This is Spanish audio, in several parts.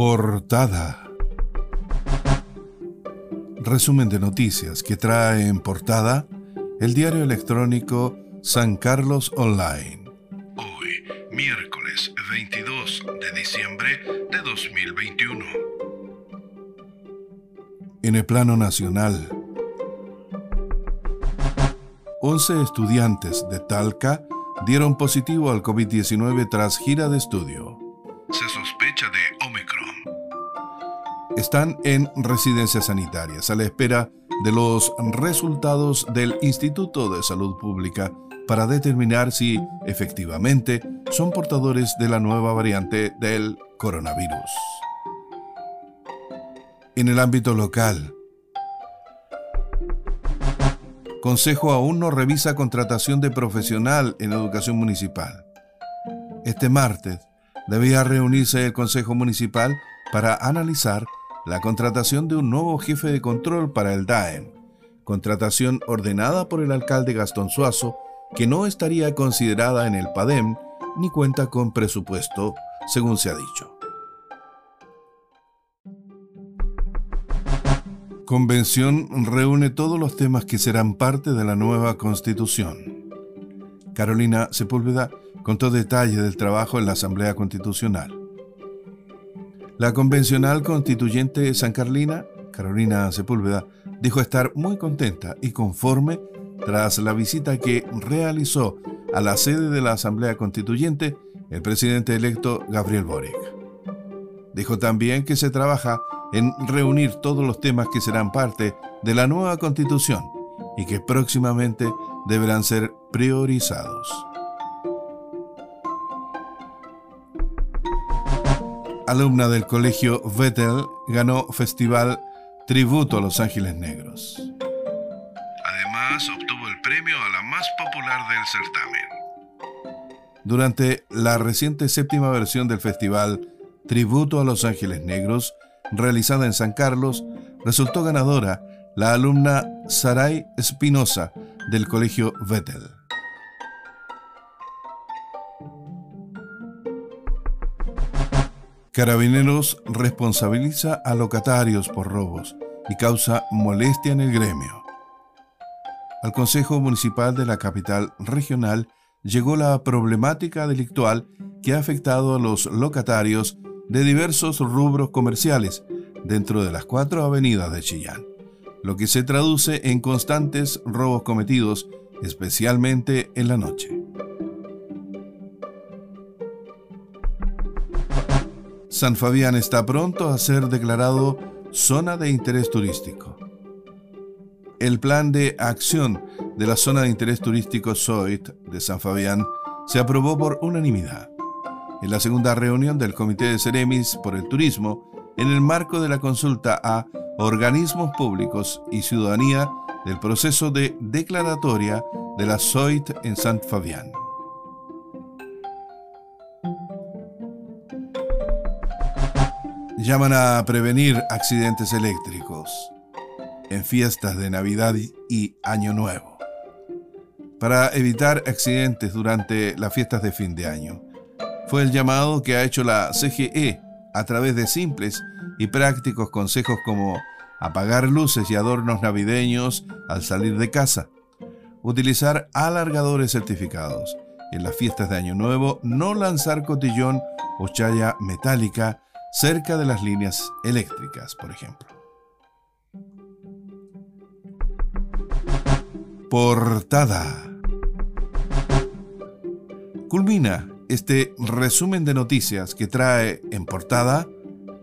Portada. Resumen de noticias que trae en portada el diario electrónico San Carlos Online. Hoy, miércoles 22 de diciembre de 2021. En el plano nacional, 11 estudiantes de Talca dieron positivo al COVID-19 tras gira de estudio. Se sospecha de. Están en residencias sanitarias a la espera de los resultados del Instituto de Salud Pública para determinar si efectivamente son portadores de la nueva variante del coronavirus. En el ámbito local, Consejo aún no revisa contratación de profesional en educación municipal. Este martes debía reunirse el Consejo Municipal para analizar la contratación de un nuevo jefe de control para el DAEM, contratación ordenada por el alcalde Gastón Suazo, que no estaría considerada en el PADEM ni cuenta con presupuesto, según se ha dicho. Convención reúne todos los temas que serán parte de la nueva constitución. Carolina Sepúlveda contó detalles del trabajo en la Asamblea Constitucional. La convencional constituyente San Carlina, Carolina Sepúlveda, dijo estar muy contenta y conforme tras la visita que realizó a la sede de la Asamblea Constituyente el presidente electo Gabriel Boric. Dijo también que se trabaja en reunir todos los temas que serán parte de la nueva constitución y que próximamente deberán ser priorizados. Alumna del colegio Vettel ganó festival Tributo a Los Ángeles Negros. Además, obtuvo el premio a la más popular del certamen. Durante la reciente séptima versión del festival Tributo a Los Ángeles Negros, realizada en San Carlos, resultó ganadora la alumna Saray Espinosa del Colegio Vettel. Carabineros responsabiliza a locatarios por robos y causa molestia en el gremio. Al Consejo Municipal de la capital regional llegó la problemática delictual que ha afectado a los locatarios de diversos rubros comerciales dentro de las cuatro avenidas de Chillán, lo que se traduce en constantes robos cometidos, especialmente en la noche. San Fabián está pronto a ser declarado zona de interés turístico. El plan de acción de la zona de interés turístico SOIT de San Fabián se aprobó por unanimidad en la segunda reunión del Comité de Ceremis por el Turismo en el marco de la consulta a organismos públicos y ciudadanía del proceso de declaratoria de la SOIT en San Fabián. Llaman a prevenir accidentes eléctricos en fiestas de Navidad y Año Nuevo. Para evitar accidentes durante las fiestas de fin de año fue el llamado que ha hecho la CGE a través de simples y prácticos consejos como apagar luces y adornos navideños al salir de casa, utilizar alargadores certificados, en las fiestas de Año Nuevo no lanzar cotillón o chaya metálica cerca de las líneas eléctricas, por ejemplo. Portada. Culmina este resumen de noticias que trae en portada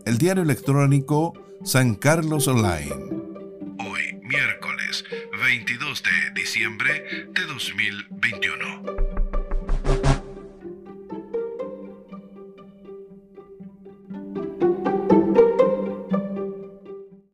el diario electrónico San Carlos Online. Hoy, miércoles 22 de diciembre de 2021.